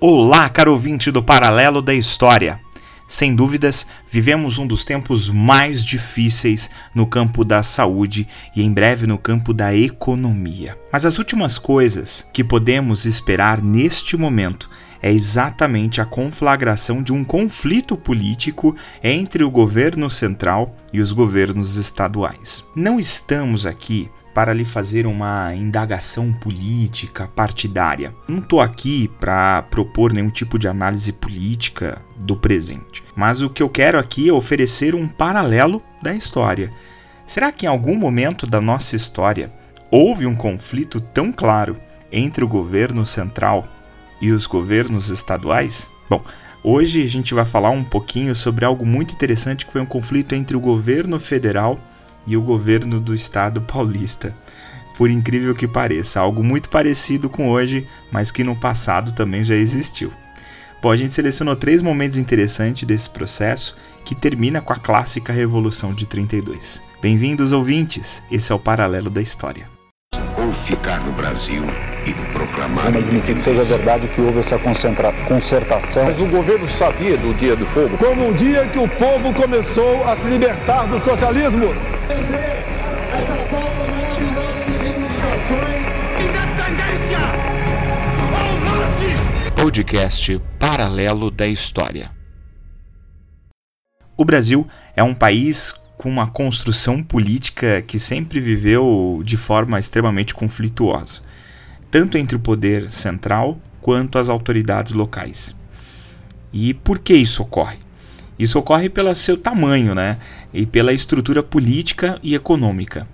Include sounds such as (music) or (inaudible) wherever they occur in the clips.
Olá, caro ouvinte do Paralelo da História. Sem dúvidas, vivemos um dos tempos mais difíceis no campo da saúde e em breve no campo da economia. Mas as últimas coisas que podemos esperar neste momento é exatamente a conflagração de um conflito político entre o governo central e os governos estaduais. Não estamos aqui para lhe fazer uma indagação política partidária. Não estou aqui para propor nenhum tipo de análise política do presente, mas o que eu quero aqui é oferecer um paralelo da história. Será que em algum momento da nossa história houve um conflito tão claro entre o governo central e os governos estaduais? Bom, hoje a gente vai falar um pouquinho sobre algo muito interessante que foi um conflito entre o governo federal e o governo do estado paulista. Por incrível que pareça, algo muito parecido com hoje, mas que no passado também já existiu. Bom, a gente selecionou três momentos interessantes desse processo que termina com a clássica Revolução de 32. Bem-vindos, ouvintes! Esse é o Paralelo da História. Ou ficar no Brasil e proclamar. Admitir que seja verdade que houve essa concertação. Mas o governo sabia do dia do fogo. Como um dia que o povo começou a se libertar do socialismo. Essa pauta maravilhosa de reivindicações. Independência! Ao norte! Podcast Paralelo da História. O Brasil é um país com uma construção política que sempre viveu de forma extremamente conflituosa tanto entre o poder central quanto as autoridades locais. E por que isso ocorre? Isso ocorre pelo seu tamanho, né? E pela estrutura política e econômica.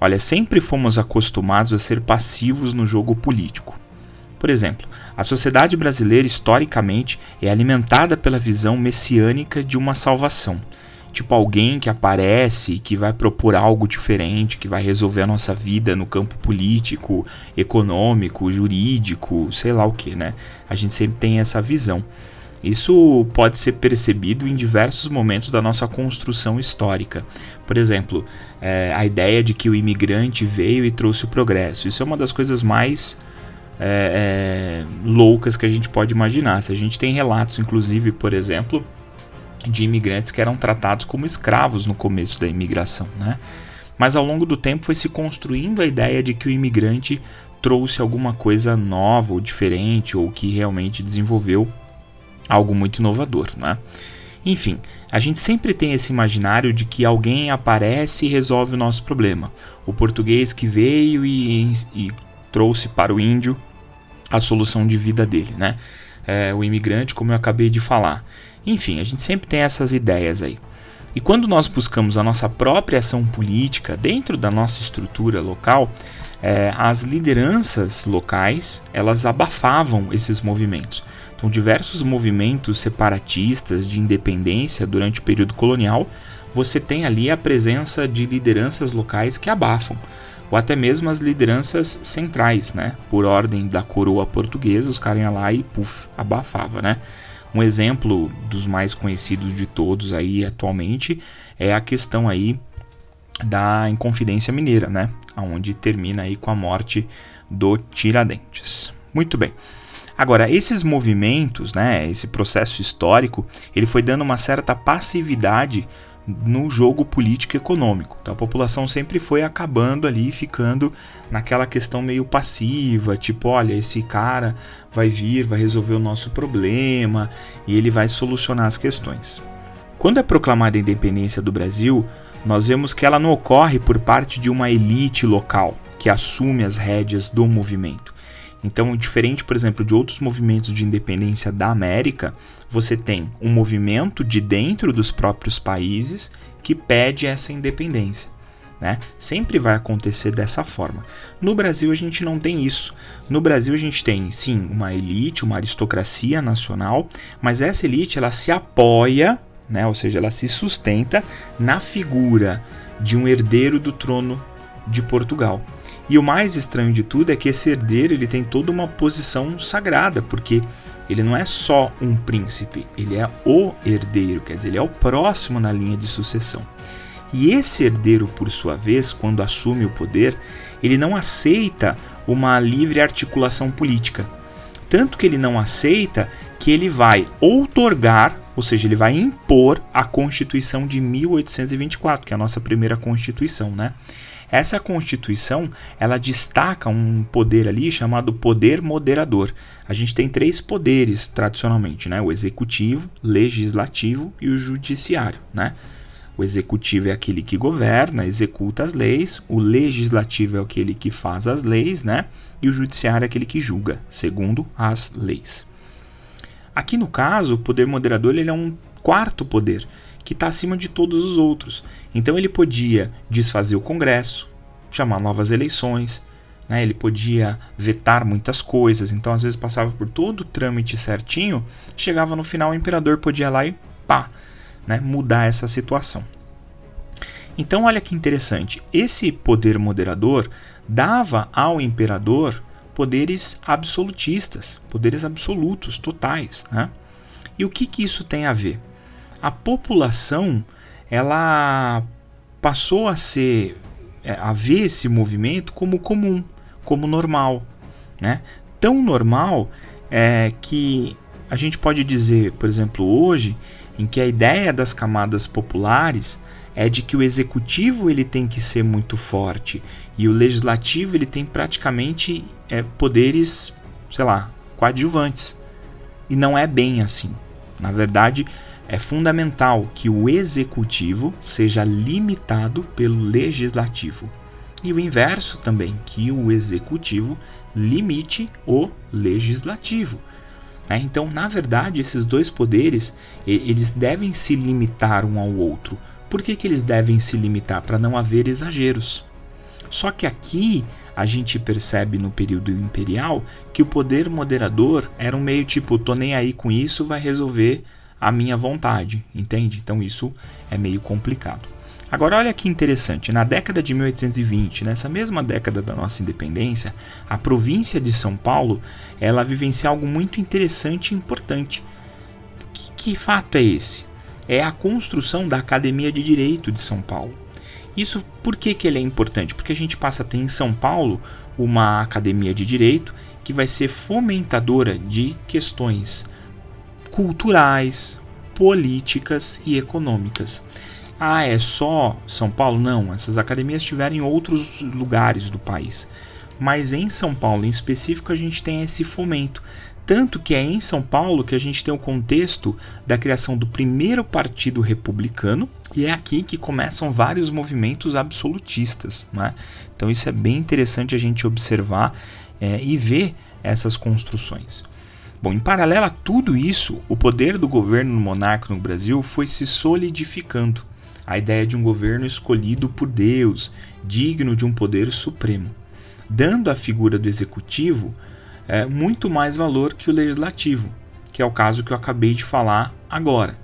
Olha, sempre fomos acostumados a ser passivos no jogo político. Por exemplo, a sociedade brasileira historicamente é alimentada pela visão messiânica de uma salvação, tipo alguém que aparece e que vai propor algo diferente, que vai resolver a nossa vida no campo político, econômico, jurídico, sei lá o que, né? A gente sempre tem essa visão. Isso pode ser percebido em diversos momentos da nossa construção histórica. Por exemplo, é, a ideia de que o imigrante veio e trouxe o progresso. Isso é uma das coisas mais é, é, loucas que a gente pode imaginar. Se a gente tem relatos, inclusive, por exemplo, de imigrantes que eram tratados como escravos no começo da imigração, né? Mas ao longo do tempo foi se construindo a ideia de que o imigrante trouxe alguma coisa nova ou diferente ou que realmente desenvolveu algo muito inovador, né? Enfim, a gente sempre tem esse imaginário de que alguém aparece e resolve o nosso problema. O português que veio e, e trouxe para o índio a solução de vida dele, né? É, o imigrante, como eu acabei de falar. Enfim, a gente sempre tem essas ideias aí. E quando nós buscamos a nossa própria ação política dentro da nossa estrutura local, é, as lideranças locais elas abafavam esses movimentos. Então, diversos movimentos separatistas de independência durante o período colonial, você tem ali a presença de lideranças locais que abafam, ou até mesmo as lideranças centrais, né? Por ordem da coroa portuguesa, os caras iam lá e puf, abafava, né? Um exemplo dos mais conhecidos de todos aí atualmente é a questão aí da Inconfidência Mineira, né? Onde termina aí com a morte do Tiradentes. Muito bem. Agora, esses movimentos, né, esse processo histórico, ele foi dando uma certa passividade no jogo político econômico. Então a população sempre foi acabando ali, ficando naquela questão meio passiva, tipo, olha, esse cara vai vir, vai resolver o nosso problema e ele vai solucionar as questões. Quando é proclamada a independência do Brasil, nós vemos que ela não ocorre por parte de uma elite local que assume as rédeas do movimento. Então, diferente, por exemplo, de outros movimentos de independência da América, você tem um movimento de dentro dos próprios países que pede essa independência. Né? Sempre vai acontecer dessa forma. No Brasil a gente não tem isso. No Brasil a gente tem sim uma elite, uma aristocracia nacional, mas essa elite ela se apoia, né? ou seja, ela se sustenta na figura de um herdeiro do trono de Portugal. E o mais estranho de tudo é que esse herdeiro ele tem toda uma posição sagrada, porque ele não é só um príncipe, ele é o herdeiro, quer dizer, ele é o próximo na linha de sucessão. E esse herdeiro, por sua vez, quando assume o poder, ele não aceita uma livre articulação política. Tanto que ele não aceita que ele vai outorgar, ou seja, ele vai impor a Constituição de 1824, que é a nossa primeira Constituição, né? Essa Constituição, ela destaca um poder ali chamado poder moderador. A gente tem três poderes tradicionalmente, né? O executivo, legislativo e o judiciário, né? O executivo é aquele que governa, executa as leis, o legislativo é aquele que faz as leis, né? E o judiciário é aquele que julga, segundo as leis. Aqui no caso, o poder moderador ele é um quarto poder que está acima de todos os outros. Então ele podia desfazer o Congresso, chamar novas eleições, né? ele podia vetar muitas coisas. Então às vezes passava por todo o trâmite certinho, chegava no final o imperador podia ir lá e pá, né? mudar essa situação. Então olha que interessante, esse poder moderador dava ao imperador poderes absolutistas, poderes absolutos, totais. Né? E o que, que isso tem a ver? A população ela passou a ser é, a ver esse movimento como comum, como normal, né? Tão normal é que a gente pode dizer, por exemplo, hoje, em que a ideia das camadas populares é de que o executivo ele tem que ser muito forte e o legislativo ele tem praticamente é, poderes, sei lá, coadjuvantes. E não é bem assim. Na verdade, é fundamental que o executivo seja limitado pelo legislativo. E o inverso também, que o executivo limite o legislativo. Né? Então, na verdade, esses dois poderes eles devem se limitar um ao outro, por que, que eles devem se limitar? Para não haver exageros. Só que aqui a gente percebe no período imperial que o poder moderador era um meio tipo, tô nem aí com isso, vai resolver a minha vontade, entende? Então isso é meio complicado. Agora olha que interessante, na década de 1820, nessa mesma década da nossa independência, a província de São Paulo, ela vivencia algo muito interessante e importante. Que, que fato é esse? é a construção da Academia de Direito de São Paulo. Isso por que, que ele é importante? Porque a gente passa a ter em São Paulo uma academia de direito que vai ser fomentadora de questões culturais, políticas e econômicas. Ah, é só São Paulo? Não, essas academias estiveram em outros lugares do país. Mas em São Paulo em específico a gente tem esse fomento tanto que é em São Paulo que a gente tem o contexto da criação do primeiro partido republicano, e é aqui que começam vários movimentos absolutistas. Né? Então, isso é bem interessante a gente observar é, e ver essas construções. Bom, em paralelo a tudo isso, o poder do governo monarca no Brasil foi se solidificando. A ideia de um governo escolhido por Deus, digno de um poder supremo, dando à figura do executivo é, muito mais valor que o legislativo, que é o caso que eu acabei de falar agora.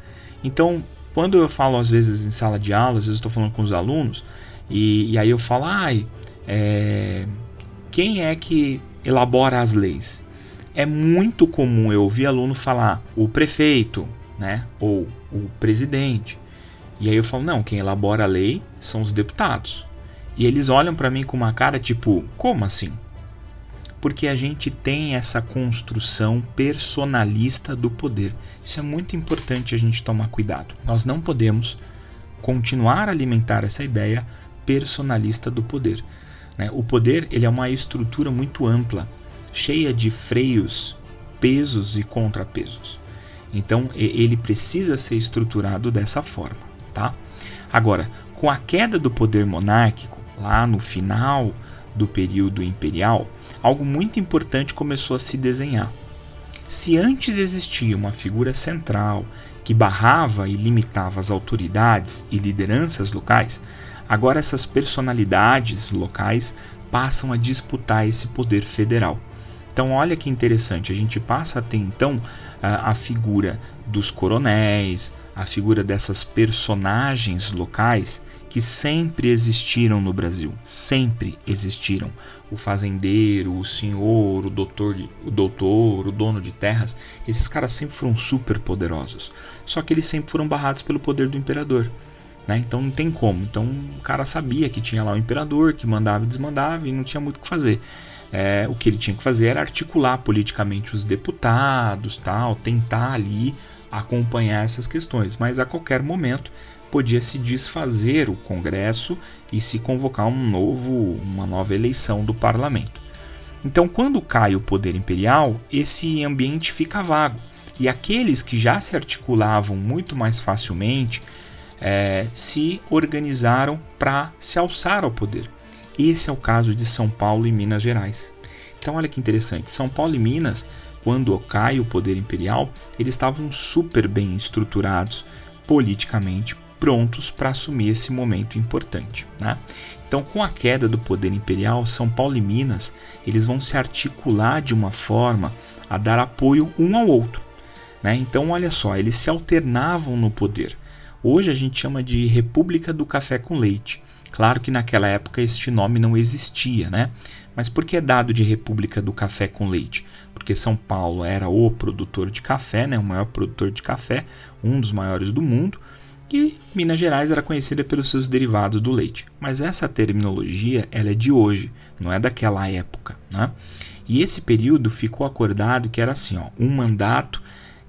Então, quando eu falo às vezes em sala de aula, às vezes estou falando com os alunos, e, e aí eu falo, ai, é, quem é que elabora as leis? É muito comum eu ouvir aluno falar o prefeito, né, ou o presidente. E aí eu falo, não, quem elabora a lei são os deputados. E eles olham para mim com uma cara tipo, como assim? porque a gente tem essa construção personalista do poder. Isso é muito importante a gente tomar cuidado. Nós não podemos continuar a alimentar essa ideia personalista do poder. Né? O poder ele é uma estrutura muito ampla, cheia de freios, pesos e contrapesos. Então ele precisa ser estruturado dessa forma, tá? Agora, com a queda do poder monárquico, lá no final do período imperial, algo muito importante começou a se desenhar. Se antes existia uma figura central que barrava e limitava as autoridades e lideranças locais, agora essas personalidades locais passam a disputar esse poder federal. Então, olha que interessante, a gente passa a ter então a, a figura dos coronéis, a figura dessas personagens locais que sempre existiram no Brasil, sempre existiram. O fazendeiro, o senhor, o doutor, o doutor, o dono de terras, esses caras sempre foram super poderosos. Só que eles sempre foram barrados pelo poder do imperador. Né? Então não tem como. Então o cara sabia que tinha lá o imperador que mandava e desmandava e não tinha muito o que fazer. É, o que ele tinha que fazer era articular politicamente os deputados, tal, tentar ali acompanhar essas questões, mas a qualquer momento podia se desfazer o Congresso e se convocar um novo, uma nova eleição do parlamento. Então, quando cai o poder imperial, esse ambiente fica vago. E aqueles que já se articulavam muito mais facilmente é, se organizaram para se alçar ao poder. Esse é o caso de São Paulo e Minas Gerais. Então, olha que interessante: São Paulo e Minas, quando cai o poder imperial, eles estavam super bem estruturados politicamente, prontos para assumir esse momento importante. Né? Então, com a queda do poder imperial, São Paulo e Minas eles vão se articular de uma forma a dar apoio um ao outro. Né? Então, olha só, eles se alternavam no poder. Hoje a gente chama de República do Café com Leite. Claro que naquela época este nome não existia, né? Mas por que é dado de República do Café com Leite? Porque São Paulo era o produtor de café, né? o maior produtor de café, um dos maiores do mundo, e Minas Gerais era conhecida pelos seus derivados do leite. Mas essa terminologia ela é de hoje, não é daquela época. Né? E esse período ficou acordado que era assim: ó, um mandato,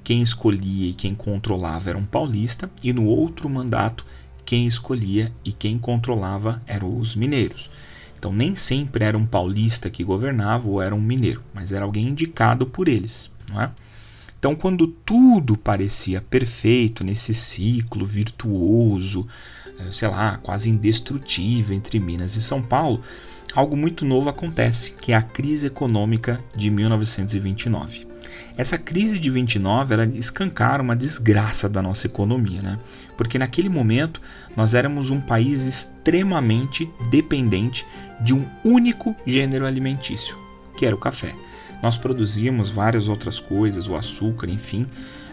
quem escolhia e quem controlava era um paulista, e no outro mandato, quem escolhia e quem controlava eram os mineiros. Então nem sempre era um paulista que governava ou era um mineiro, mas era alguém indicado por eles. Não é? Então, quando tudo parecia perfeito nesse ciclo virtuoso, eh, sei lá, quase indestrutível entre Minas e São Paulo, algo muito novo acontece, que é a crise econômica de 1929. Essa crise de 29 ela escancara uma desgraça da nossa economia, né? Porque naquele momento nós éramos um país extremamente dependente de um único gênero alimentício, que era o café. Nós produzíamos várias outras coisas, o açúcar, enfim,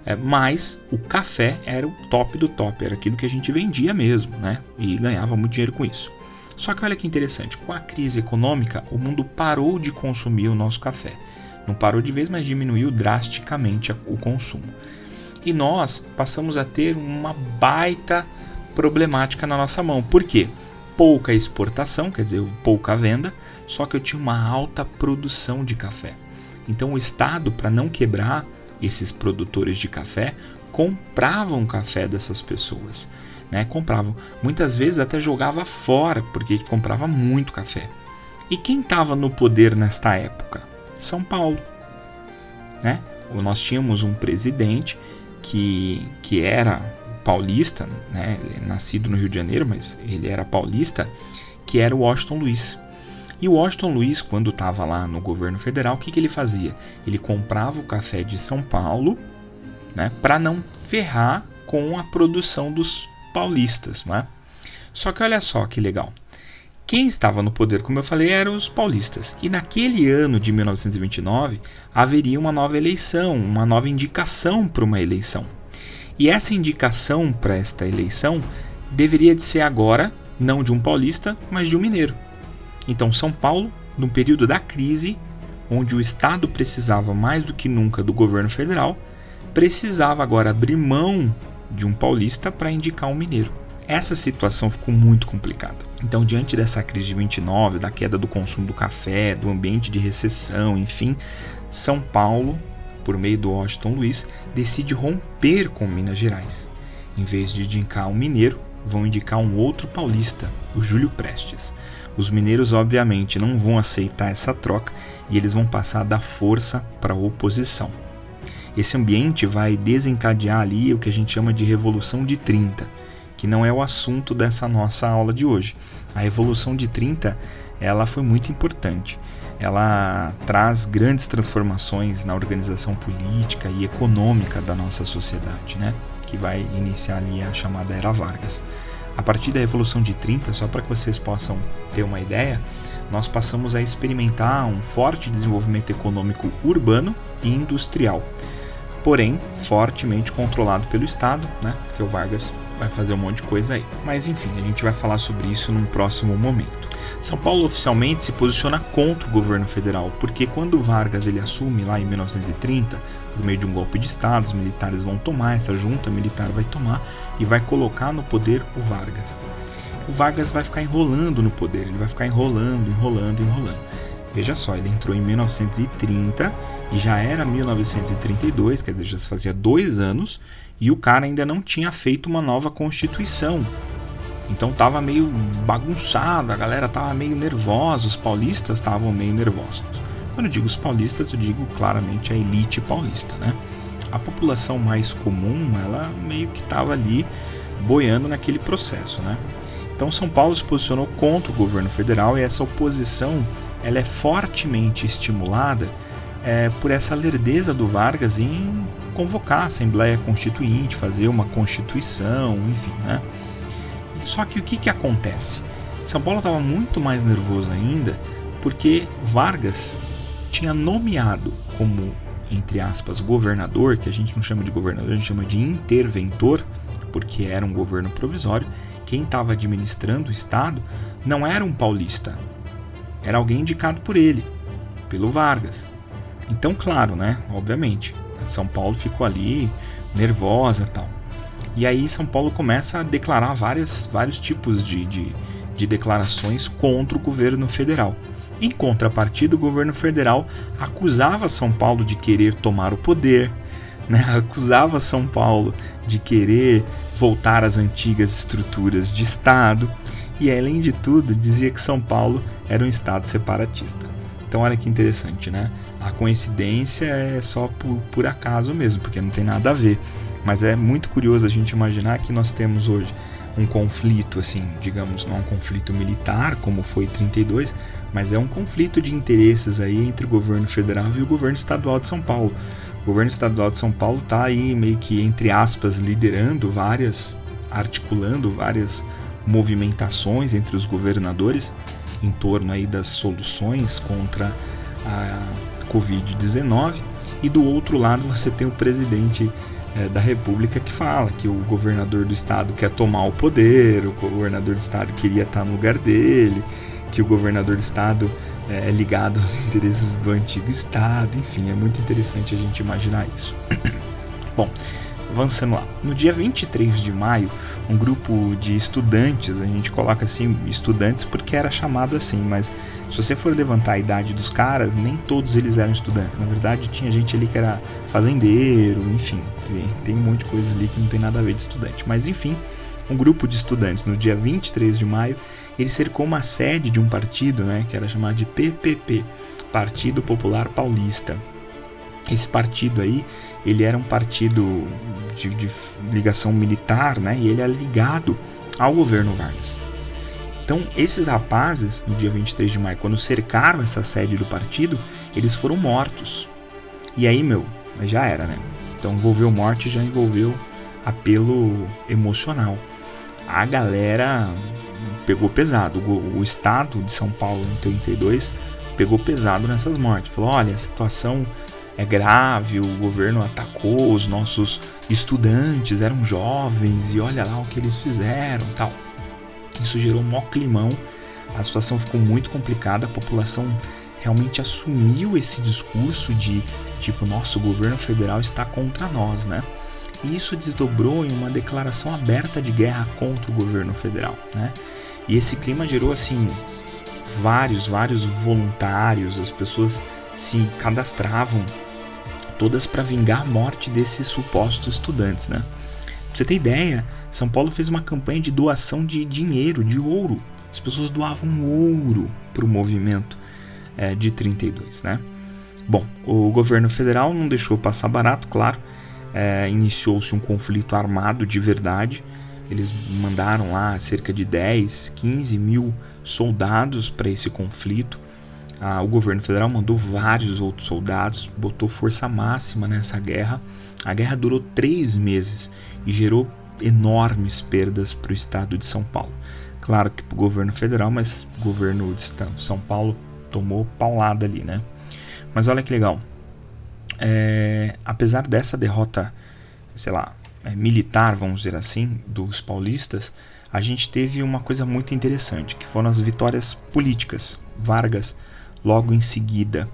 é, mas o café era o top do top, era aquilo que a gente vendia mesmo, né? E ganhava muito dinheiro com isso. Só que olha que interessante, com a crise econômica, o mundo parou de consumir o nosso café. Não parou de vez, mas diminuiu drasticamente o consumo. E nós passamos a ter uma baita problemática na nossa mão. Por quê? Pouca exportação, quer dizer, pouca venda, só que eu tinha uma alta produção de café. Então o Estado, para não quebrar esses produtores de café, compravam café dessas pessoas. Né? Compravam. Muitas vezes até jogava fora, porque comprava muito café. E quem estava no poder nesta época? São Paulo. Né? Nós tínhamos um presidente que, que era paulista, né? É nascido no Rio de Janeiro, mas ele era paulista, que era o Washington Luiz. E o Washington Luiz, quando estava lá no governo federal, o que, que ele fazia? Ele comprava o café de São Paulo né, para não ferrar com a produção dos paulistas. Né? Só que olha só que legal. Quem estava no poder, como eu falei, eram os paulistas. E naquele ano de 1929 haveria uma nova eleição, uma nova indicação para uma eleição. E essa indicação para esta eleição deveria de ser agora não de um paulista, mas de um mineiro. Então, São Paulo, no período da crise, onde o Estado precisava mais do que nunca do governo federal, precisava agora abrir mão de um paulista para indicar um mineiro. Essa situação ficou muito complicada. Então, diante dessa crise de 29, da queda do consumo do café, do ambiente de recessão, enfim, São Paulo, por meio do Washington Luiz, decide romper com Minas Gerais. Em vez de indicar um mineiro, vão indicar um outro paulista, o Júlio Prestes. Os mineiros, obviamente, não vão aceitar essa troca e eles vão passar da força para a oposição. Esse ambiente vai desencadear ali o que a gente chama de Revolução de 30, que não é o assunto dessa nossa aula de hoje. A Revolução de 30 ela foi muito importante. Ela traz grandes transformações na organização política e econômica da nossa sociedade, né? que vai iniciar ali a chamada Era Vargas. A partir da Revolução de 30, só para que vocês possam ter uma ideia, nós passamos a experimentar um forte desenvolvimento econômico urbano e industrial, porém fortemente controlado pelo Estado, né? Porque o Vargas vai fazer um monte de coisa aí. Mas enfim, a gente vai falar sobre isso num próximo momento. São Paulo oficialmente se posiciona contra o governo federal, porque quando Vargas ele assume lá em 1930, por meio de um golpe de Estado, os militares vão tomar, essa junta militar vai tomar e vai colocar no poder o Vargas. O Vargas vai ficar enrolando no poder, ele vai ficar enrolando, enrolando, enrolando. Veja só, ele entrou em 1930 e já era 1932, quer dizer, já fazia dois anos, e o cara ainda não tinha feito uma nova constituição. Então tava meio bagunçado, a galera tava meio nervosa, os paulistas estavam meio nervosos. Quando eu digo os paulistas, eu digo claramente a elite paulista, né? A população mais comum, ela meio que estava ali boiando naquele processo, né? Então São Paulo se posicionou contra o governo federal e essa oposição ela é fortemente estimulada é, por essa lerdeza do Vargas em convocar a Assembleia Constituinte, fazer uma constituição, enfim, né? Só que o que, que acontece? São Paulo estava muito mais nervoso ainda porque Vargas tinha nomeado como, entre aspas, governador, que a gente não chama de governador, a gente chama de interventor, porque era um governo provisório, quem estava administrando o Estado não era um paulista, era alguém indicado por ele, pelo Vargas. Então, claro, né? Obviamente, São Paulo ficou ali nervosa tal. E aí São Paulo começa a declarar várias, vários tipos de, de, de declarações contra o governo federal. Em contrapartida, o governo federal acusava São Paulo de querer tomar o poder, né? (laughs) acusava São Paulo de querer voltar às antigas estruturas de Estado e, além de tudo, dizia que São Paulo era um Estado separatista. Então, olha que interessante, né? A coincidência é só por, por acaso mesmo, porque não tem nada a ver. Mas é muito curioso a gente imaginar que nós temos hoje um conflito, assim, digamos, não um conflito militar, como foi 32, mas é um conflito de interesses aí entre o governo federal e o governo estadual de São Paulo. O governo estadual de São Paulo está aí meio que, entre aspas, liderando várias, articulando várias movimentações entre os governadores em torno aí das soluções contra a Covid-19 e do outro lado você tem o presidente é, da República que fala que o governador do estado quer tomar o poder, o governador do estado queria estar no lugar dele, que o governador do estado é, é ligado aos (laughs) interesses do antigo estado, enfim, é muito interessante a gente imaginar isso. (clears throat) Bom, avançando lá. No dia 23 de maio, um grupo de estudantes, a gente coloca assim estudantes porque era chamado assim, mas se você for levantar a idade dos caras, nem todos eles eram estudantes. Na verdade, tinha gente ali que era fazendeiro, enfim, tem, tem um monte de coisa ali que não tem nada a ver de estudante. Mas enfim, um grupo de estudantes no dia 23 de maio, ele cercou uma sede de um partido, né, que era chamado de PPP, Partido Popular Paulista. Esse partido aí, ele era um partido de, de ligação militar, né, e ele é ligado ao governo Vargas. Então, esses rapazes, no dia 23 de maio, quando cercaram essa sede do partido, eles foram mortos. E aí, meu, já era, né? Então, envolveu morte, já envolveu apelo emocional. A galera pegou pesado. O, o estado de São Paulo, em 32, pegou pesado nessas mortes. Falou: olha, a situação é grave, o governo atacou os nossos estudantes, eram jovens, e olha lá o que eles fizeram tal. Isso gerou um maior climão, a situação ficou muito complicada, a população realmente assumiu esse discurso de tipo, nosso governo federal está contra nós, né? E isso desdobrou em uma declaração aberta de guerra contra o governo federal, né? E esse clima gerou assim vários, vários voluntários, as pessoas se cadastravam todas para vingar a morte desses supostos estudantes, né? Pra você ter ideia, São Paulo fez uma campanha de doação de dinheiro, de ouro. As pessoas doavam ouro para o movimento é, de 32, né? Bom, o governo federal não deixou passar barato, claro. É, Iniciou-se um conflito armado de verdade. Eles mandaram lá cerca de 10, 15 mil soldados para esse conflito. Ah, o governo federal mandou vários outros soldados, botou força máxima nessa guerra. A guerra durou três meses e gerou enormes perdas para o estado de São Paulo. Claro que para o governo federal, mas o governo de São Paulo tomou paulada ali, né? Mas olha que legal. É, apesar dessa derrota, sei lá, é, militar, vamos dizer assim, dos paulistas, a gente teve uma coisa muito interessante, que foram as vitórias políticas. Vargas, logo em seguida,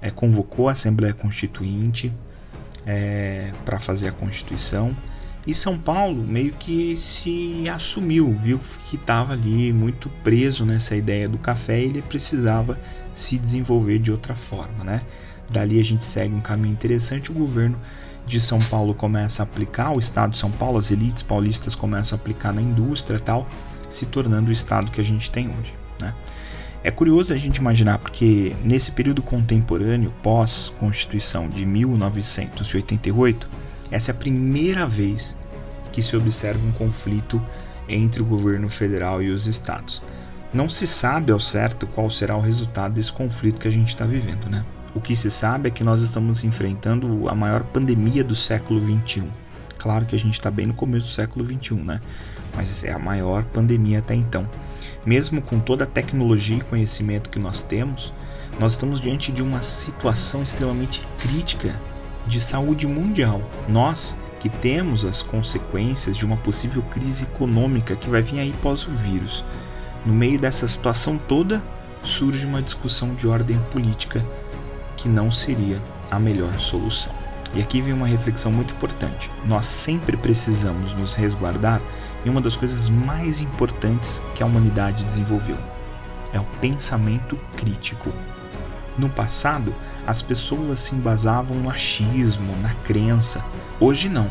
é, convocou a Assembleia Constituinte é, para fazer a Constituição E São Paulo meio que se assumiu, viu que estava ali muito preso nessa ideia do café e ele precisava se desenvolver de outra forma, né? Dali a gente segue um caminho interessante. O governo de São Paulo começa a aplicar, o estado de São Paulo, as elites paulistas começam a aplicar na indústria tal, se tornando o estado que a gente tem hoje, né? É curioso a gente imaginar porque nesse período contemporâneo, pós-Constituição de 1988, essa é a primeira vez que se observa um conflito entre o governo federal e os estados. Não se sabe ao certo qual será o resultado desse conflito que a gente está vivendo, né? O que se sabe é que nós estamos enfrentando a maior pandemia do século XXI. Claro que a gente está bem no começo do século XXI, né? Mas é a maior pandemia até então. Mesmo com toda a tecnologia e conhecimento que nós temos, nós estamos diante de uma situação extremamente crítica de saúde mundial. Nós que temos as consequências de uma possível crise econômica que vai vir aí pós o vírus. No meio dessa situação toda, surge uma discussão de ordem política que não seria a melhor solução. E aqui vem uma reflexão muito importante. Nós sempre precisamos nos resguardar em uma das coisas mais importantes que a humanidade desenvolveu: é o pensamento crítico. No passado, as pessoas se embasavam no achismo, na crença. Hoje não.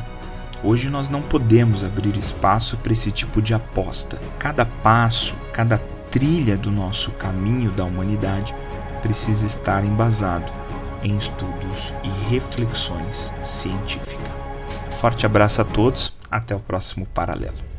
Hoje nós não podemos abrir espaço para esse tipo de aposta. Cada passo, cada trilha do nosso caminho da humanidade precisa estar embasado em estudos e reflexões científicas. Forte abraço a todos, até o próximo paralelo.